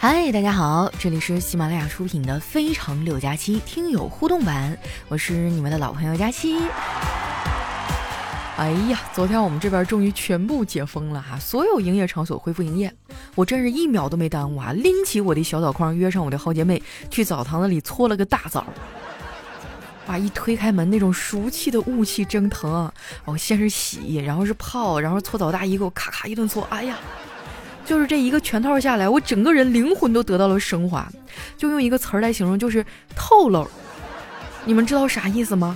嗨，大家好，这里是喜马拉雅出品的《非常六加七》听友互动版，我是你们的老朋友佳期。哎呀，昨天我们这边终于全部解封了哈，所有营业场所恢复营业，我真是一秒都没耽误啊，拎起我的小澡筐，约上我的好姐妹去澡堂子里搓了个大澡。哇，一推开门，那种熟悉的雾气蒸腾啊！哦，先是洗，然后是泡，然后搓澡大衣给我咔咔一顿搓，哎呀！就是这一个全套下来，我整个人灵魂都得到了升华，就用一个词儿来形容，就是透漏。你们知道啥意思吗？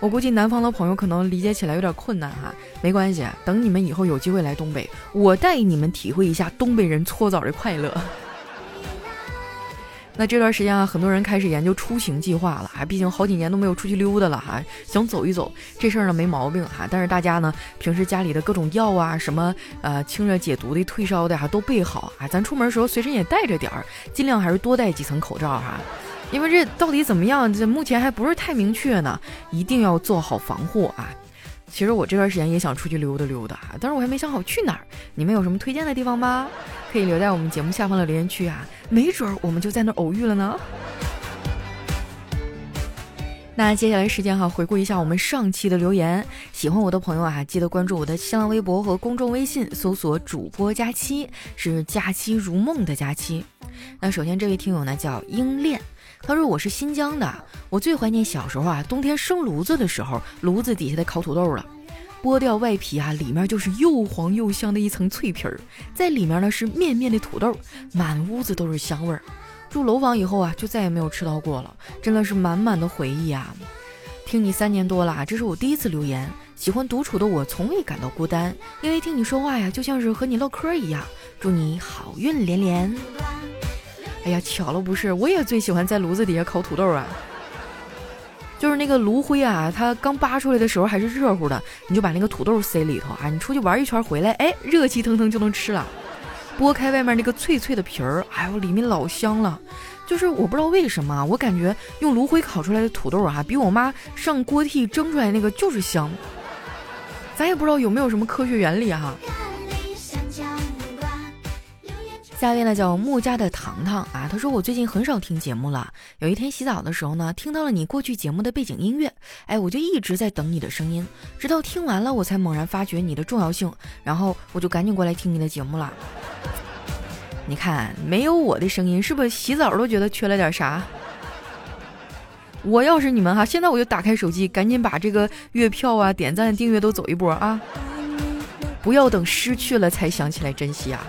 我估计南方的朋友可能理解起来有点困难哈，没关系，等你们以后有机会来东北，我带你们体会一下东北人搓澡的快乐。那这段时间啊，很多人开始研究出行计划了啊，毕竟好几年都没有出去溜达了哈，想走一走，这事儿呢没毛病哈。但是大家呢，平时家里的各种药啊，什么呃清热解毒的、退烧的哈，都备好啊。咱出门的时候随身也带着点儿，尽量还是多戴几层口罩哈。因为这到底怎么样，这目前还不是太明确呢，一定要做好防护啊。其实我这段时间也想出去溜达溜达，但是我还没想好去哪儿。你们有什么推荐的地方吗？可以留在我们节目下方的留言区啊，没准儿我们就在那儿偶遇了呢。那接下来时间哈，回顾一下我们上期的留言。喜欢我的朋友啊，记得关注我的新浪微博和公众微信，搜索主播佳期，是佳期如梦的佳期。那首先这位听友呢叫英恋。他说：“我是新疆的，我最怀念小时候啊，冬天生炉子的时候，炉子底下的烤土豆了，剥掉外皮啊，里面就是又黄又香的一层脆皮儿，在里面呢是面面的土豆，满屋子都是香味儿。住楼房以后啊，就再也没有吃到过了，真的是满满的回忆啊！听你三年多了，这是我第一次留言。喜欢独处的我从未感到孤单，因为听你说话呀，就像是和你唠嗑一样。祝你好运连连。”哎呀，巧了不是，我也最喜欢在炉子底下烤土豆啊。就是那个炉灰啊，它刚扒出来的时候还是热乎的，你就把那个土豆塞里头啊，你出去玩一圈回来，哎，热气腾腾就能吃了。剥开外面那个脆脆的皮儿，哎呦，里面老香了。就是我不知道为什么，我感觉用炉灰烤出来的土豆啊，比我妈上锅屉蒸出来那个就是香。咱也不知道有没有什么科学原理哈。下一位呢叫木家的糖糖啊，他说我最近很少听节目了。有一天洗澡的时候呢，听到了你过去节目的背景音乐，哎，我就一直在等你的声音，直到听完了我才猛然发觉你的重要性，然后我就赶紧过来听你的节目了。你看，没有我的声音，是不是洗澡都觉得缺了点啥？我要是你们哈，现在我就打开手机，赶紧把这个月票啊、点赞、订阅都走一波啊！不要等失去了才想起来珍惜啊！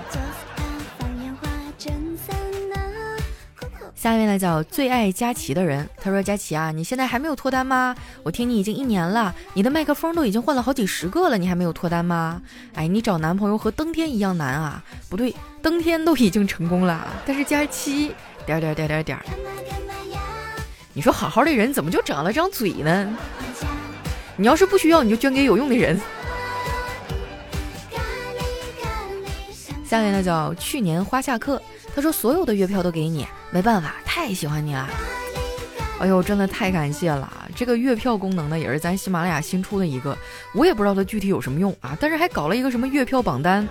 下一位呢叫最爱佳琪的人，他说：“佳琪啊，你现在还没有脱单吗？我听你已经一年了，你的麦克风都已经换了好几十个了，你还没有脱单吗？哎，你找男朋友和登天一样难啊！不对，登天都已经成功了，但是佳琪点点点点点，你说好好的人怎么就长了张嘴呢？你要是不需要，你就捐给有用的人。”下面呢叫去年花下课。他说：“所有的月票都给你，没办法，太喜欢你了。哎呦，真的太感谢了！这个月票功能呢，也是咱喜马拉雅新出的一个，我也不知道它具体有什么用啊。但是还搞了一个什么月票榜单，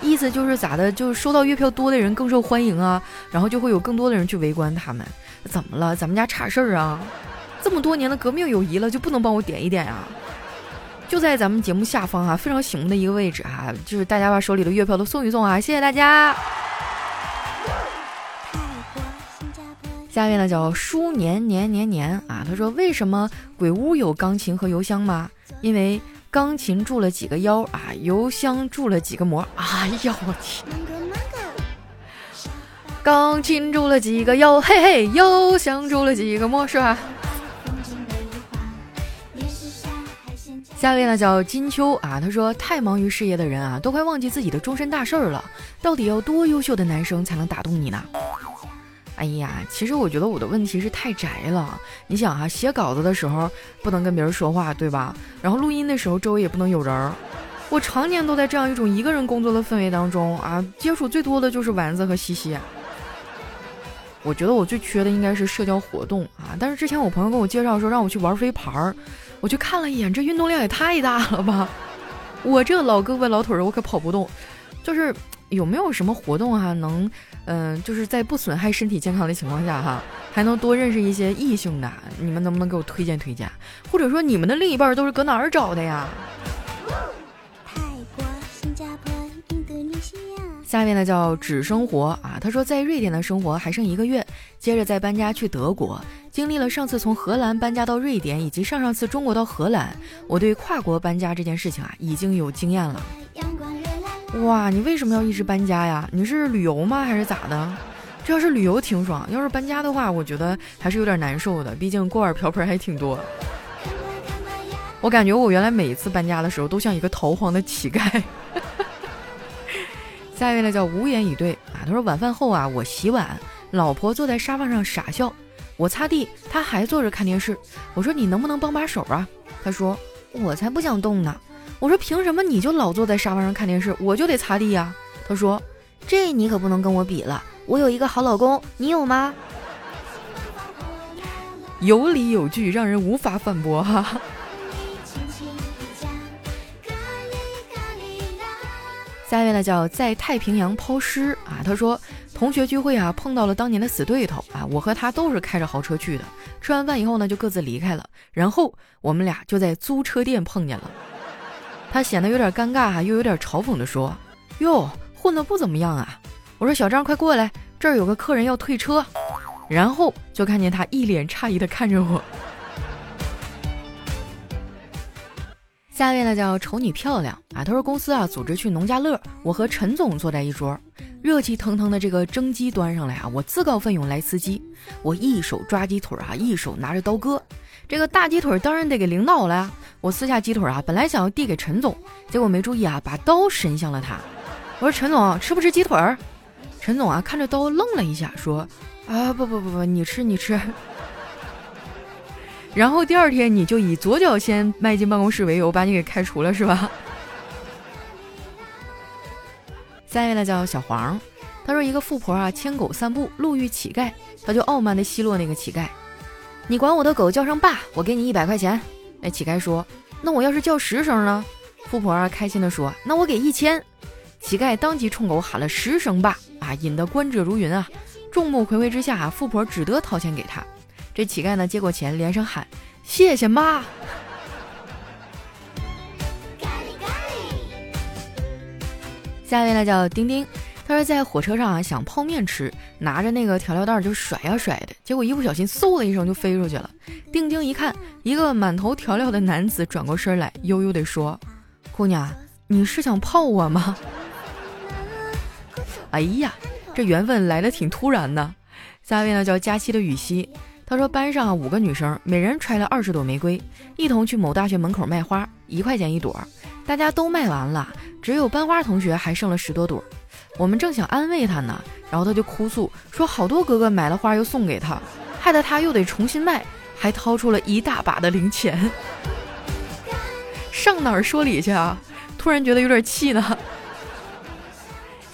意思就是咋的，就是收到月票多的人更受欢迎啊，然后就会有更多的人去围观他们。怎么了？咱们家差事儿啊？这么多年的革命友谊了，就不能帮我点一点啊？就在咱们节目下方啊，非常醒目的一个位置啊，就是大家把手里的月票都送一送啊，谢谢大家。”下面呢叫书年年年年啊，他说为什么鬼屋有钢琴和邮箱吗？因为钢琴住了几个妖啊，邮箱住了几个魔。哎呀我天！钢琴住了几个妖，嘿嘿，邮箱住了几个魔，是吧？下一位呢叫金秋啊，他说太忙于事业的人啊，都快忘记自己的终身大事儿了。到底要多优秀的男生才能打动你呢？哎呀，其实我觉得我的问题是太宅了。你想哈，写稿子的时候不能跟别人说话，对吧？然后录音的时候周围也不能有人儿。我常年都在这样一种一个人工作的氛围当中啊，接触最多的就是丸子和西西。我觉得我最缺的应该是社交活动啊。但是之前我朋友跟我介绍说让我去玩飞盘儿，我去看了一眼，这运动量也太大了吧！我这老胳膊老腿儿，我可跑不动。就是。有没有什么活动哈，能嗯，就是在不损害身体健康的情况下哈，还能多认识一些异性的？你们能不能给我推荐推荐？或者说你们的另一半都是搁哪儿找的呀？下面呢叫只生活啊，他说在瑞典的生活还剩一个月，接着再搬家去德国。经历了上次从荷兰搬家到瑞典，以及上上次中国到荷兰，我对跨国搬家这件事情啊已经有经验了。哇，你为什么要一直搬家呀？你是旅游吗？还是咋的？这要是旅游挺爽，要是搬家的话，我觉得还是有点难受的。毕竟锅碗瓢盆还挺多。我感觉我原来每一次搬家的时候都像一个逃荒的乞丐。下一位呢叫无言以对啊，他说晚饭后啊，我洗碗，老婆坐在沙发上傻笑。我擦地，他还坐着看电视。我说你能不能帮把手啊？他说我才不想动呢。我说凭什么你就老坐在沙发上看电视，我就得擦地呀？他说这你可不能跟我比了，我有一个好老公，你有吗？有理有据，让人无法反驳哈。下一位呢叫在太平洋抛尸啊，他说。同学聚会啊，碰到了当年的死对头啊！我和他都是开着豪车去的。吃完饭以后呢，就各自离开了。然后我们俩就在租车店碰见了。他显得有点尴尬哈，又有点嘲讽的说：“哟，混的不怎么样啊！”我说：“小张，快过来，这儿有个客人要退车。”然后就看见他一脸诧异的看着我。下一位呢叫丑女漂亮啊，他说公司啊组织去农家乐，我和陈总坐在一桌。热气腾腾的这个蒸鸡端上来啊，我自告奋勇来司机，我一手抓鸡腿啊，一手拿着刀割。这个大鸡腿当然得给领导了呀。我撕下鸡腿啊，本来想要递给陈总，结果没注意啊，把刀伸向了他。我说陈总吃不吃鸡腿？陈总啊看着刀愣了一下，说啊不不不不，你吃你吃。然后第二天你就以左脚先迈进办公室为由把你给开除了是吧？下一位呢叫小黄，他说一个富婆啊牵狗散步，路遇乞丐，他就傲慢的奚落那个乞丐：“你管我的狗叫声爸，我给你一百块钱。”那乞丐说：“那我要是叫十声呢？”富婆啊开心的说：“那我给一千。”乞丐当即冲狗喊了十声爸啊，引得观者如云啊。众目睽睽之下，富婆只得掏钱给他。这乞丐呢接过钱，连声喊：“谢谢妈。”下一位呢叫丁丁，他说在火车上啊想泡面吃，拿着那个调料袋就甩呀甩的，结果一不小心嗖的一声就飞出去了。定睛一看，一个满头调料的男子转过身来，悠悠地说：“姑娘，你是想泡我吗？”哎呀，这缘分来的挺突然的。下一位呢叫佳期的雨熙，他说班上五个女生，每人揣了二十朵玫瑰，一同去某大学门口卖花，一块钱一朵，大家都卖完了。只有班花同学还剩了十多朵，我们正想安慰他呢，然后他就哭诉说好多哥哥买了花又送给他，害得他又得重新卖，还掏出了一大把的零钱，上哪儿说理去啊？突然觉得有点气呢。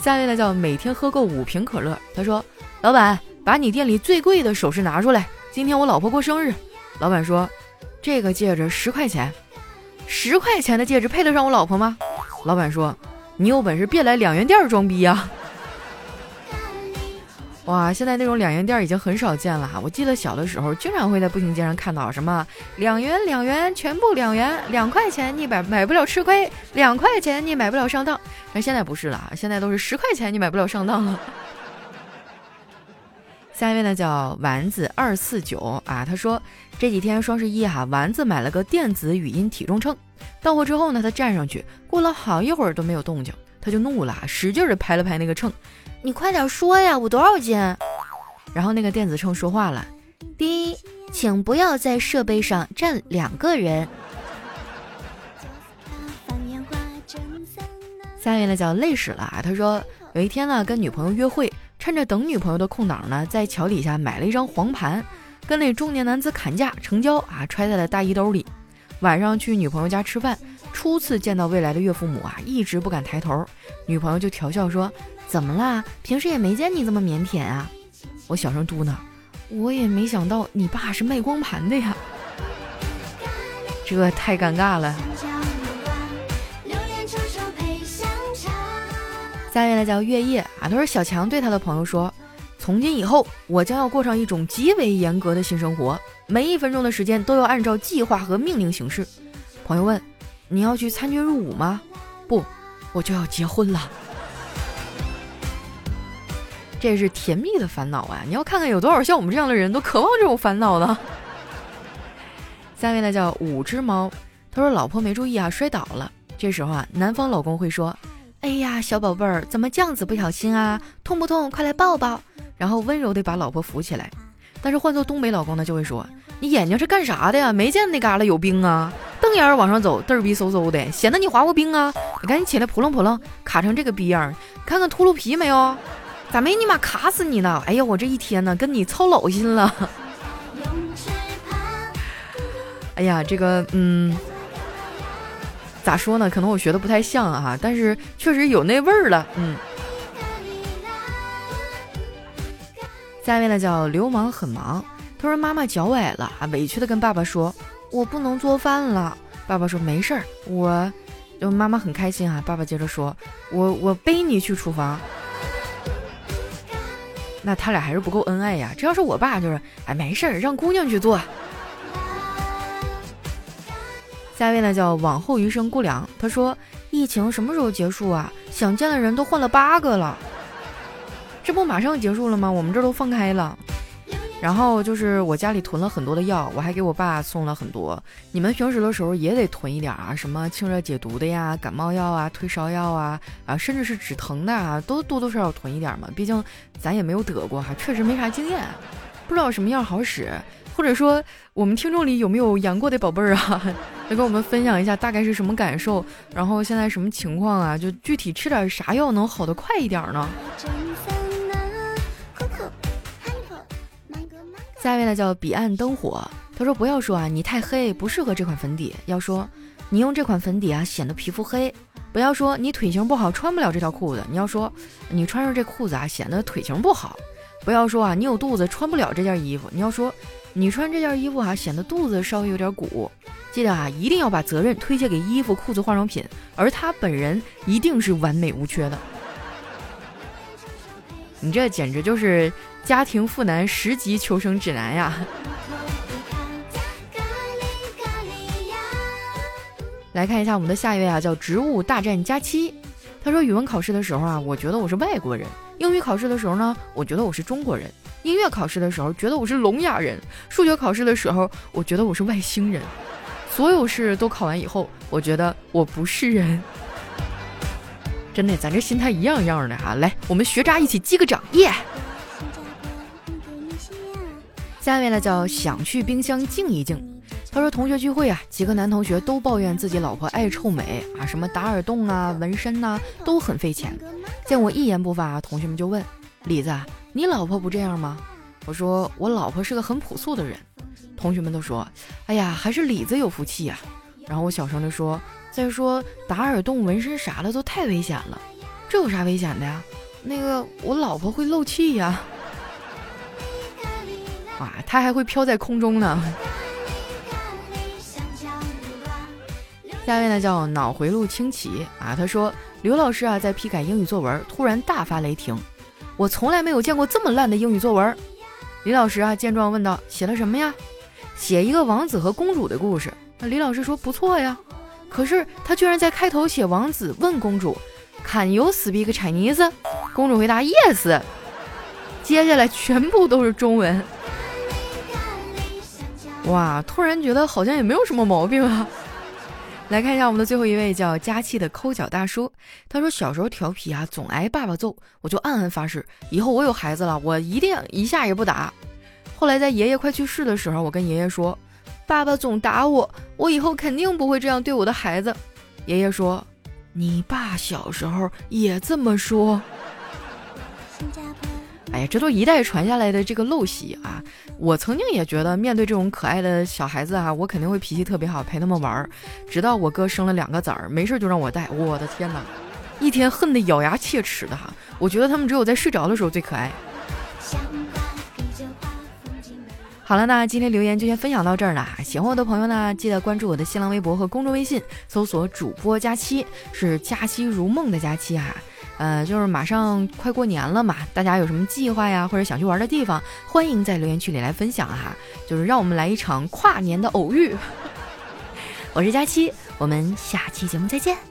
下一位呢叫每天喝够五瓶可乐，他说：“老板，把你店里最贵的首饰拿出来，今天我老婆过生日。”老板说：“这个戒指十块钱，十块钱的戒指配得上我老婆吗？”老板说：“你有本事别来两元店装逼呀！”哇，现在那种两元店已经很少见了。我记得小的时候，经常会在步行街上看到什么两元两元全部两元，两块钱你买买不了吃亏，两块钱你买不了上当。那现在不是了，现在都是十块钱你买不了上当了。下一位呢叫丸子二四九啊，他说这几天双十一哈，丸子买了个电子语音体重秤。到货之后呢，他站上去，过了好一会儿都没有动静，他就怒了，使劲的拍了拍那个秤：“你快点说呀，我多少斤？”然后那个电子秤说话了：“第一，请不要在设备上站两个人。”下面呢叫累死了啊，他说有一天呢跟女朋友约会，趁着等女朋友的空档呢，在桥底下买了一张黄盘，跟那中年男子砍价成交啊，揣在了大衣兜里。晚上去女朋友家吃饭，初次见到未来的岳父母啊，一直不敢抬头。女朋友就调笑说：“怎么啦？平时也没见你这么腼腆啊。”我小声嘟囔：“我也没想到你爸是卖光盘的呀，这太尴尬了。”下面呢叫月夜啊，他说小强对他的朋友说，从今以后我将要过上一种极为严格的新生活，每一分钟的时间都要按照计划和命令行事。朋友问，你要去参军入伍吗？不，我就要结婚了。这是甜蜜的烦恼啊！你要看看有多少像我们这样的人都渴望这种烦恼的。下面呢叫五只猫，他说老婆没注意啊，摔倒了。这时候啊，男方老公会说：“哎呀，小宝贝儿，怎么这样子不小心啊？痛不痛？快来抱抱。”然后温柔地把老婆扶起来。但是换做东北老公呢，就会说：“你眼睛是干啥的呀？没见那旮旯有冰啊？瞪眼往上走，嘚儿逼嗖嗖的，显得你滑过冰啊？你赶紧起来扑棱扑棱，卡成这个逼样，看看秃噜皮没有？”咋没你妈卡死你呢？哎呀，我这一天呢跟你操老心了。哎呀，这个嗯，咋说呢？可能我学的不太像啊，但是确实有那味儿了。嗯。下面呢叫流氓很忙，他说妈妈脚崴了啊，委屈的跟爸爸说，我不能做饭了。爸爸说没事儿，我，就妈妈很开心啊。爸爸接着说，我我背你去厨房。那他俩还是不够恩爱呀！这要是我爸，就是哎，没事儿，让姑娘去做。下一位呢叫往后余生姑娘，他说疫情什么时候结束啊？想见的人都换了八个了，这不马上结束了吗？我们这都放开了。然后就是我家里囤了很多的药，我还给我爸送了很多。你们平时的时候也得囤一点啊，什么清热解毒的呀、感冒药啊、退烧药啊，啊，甚至是止疼的啊，都多多少少囤一点嘛。毕竟咱也没有得过哈，确实没啥经验，不知道什么药好使。或者说我们听众里有没有阳过的宝贝儿啊？来跟我们分享一下大概是什么感受，然后现在什么情况啊？就具体吃点啥药能好得快一点呢？下一位呢叫彼岸灯火，他说不要说啊，你太黑不适合这款粉底，要说你用这款粉底啊显得皮肤黑，不要说你腿型不好穿不了这条裤子，你要说你穿上这裤子啊显得腿型不好，不要说啊你有肚子穿不了这件衣服，你要说你穿这件衣服啊显得肚子稍微有点鼓，记得啊一定要把责任推卸给衣服、裤子、化妆品，而他本人一定是完美无缺的。你这简直就是家庭妇男十级求生指南呀！来看一下我们的下一位啊，叫植物大战佳期。他说语文考试的时候啊，我觉得我是外国人；英语考试的时候呢，我觉得我是中国人；音乐考试的时候，觉得我是聋哑人；数学考试的时候，我觉得我是外星人。所有试都考完以后，我觉得我不是人。真的，咱这心态一样一样的哈。来，我们学渣一起击个掌，耶！下面呢叫想去冰箱静一静。他说同学聚会啊，几个男同学都抱怨自己老婆爱臭美啊，什么打耳洞啊、纹身呐，都很费钱。见我一言不发，同学们就问李子，你老婆不这样吗？我说我老婆是个很朴素的人。同学们都说，哎呀，还是李子有福气呀。然后我小声的说。再说打耳洞、纹身啥的都太危险了，这有啥危险的呀？那个我老婆会漏气呀，哇，她还会飘在空中呢。下面呢叫脑回路清奇啊，他说刘老师啊在批改英语作文，突然大发雷霆，我从来没有见过这么烂的英语作文。李老师啊见状问道：写了什么呀？写一个王子和公主的故事。李老师说不错呀。可是他居然在开头写王子问公主，Can you speak Chinese？公主回答 Yes。接下来全部都是中文。哇，突然觉得好像也没有什么毛病啊。来看一下我们的最后一位，叫佳期的抠脚大叔。他说小时候调皮啊，总挨爸爸揍，我就暗暗发誓，以后我有孩子了，我一定一下也不打。后来在爷爷快去世的时候，我跟爷爷说。爸爸总打我，我以后肯定不会这样对我的孩子。爷爷说：“你爸小时候也这么说。”哎呀，这都一代传下来的这个陋习啊！我曾经也觉得，面对这种可爱的小孩子啊，我肯定会脾气特别好，陪他们玩儿。直到我哥生了两个崽儿，没事就让我带，我的天哪，一天恨得咬牙切齿的哈！我觉得他们只有在睡着的时候最可爱。好了，那今天留言就先分享到这儿了。喜欢我的朋友呢，记得关注我的新浪微博和公众微信，搜索“主播佳期”，是“佳期如梦”的佳期啊。呃，就是马上快过年了嘛，大家有什么计划呀，或者想去玩的地方，欢迎在留言区里来分享哈。就是让我们来一场跨年的偶遇。我是佳期，我们下期节目再见。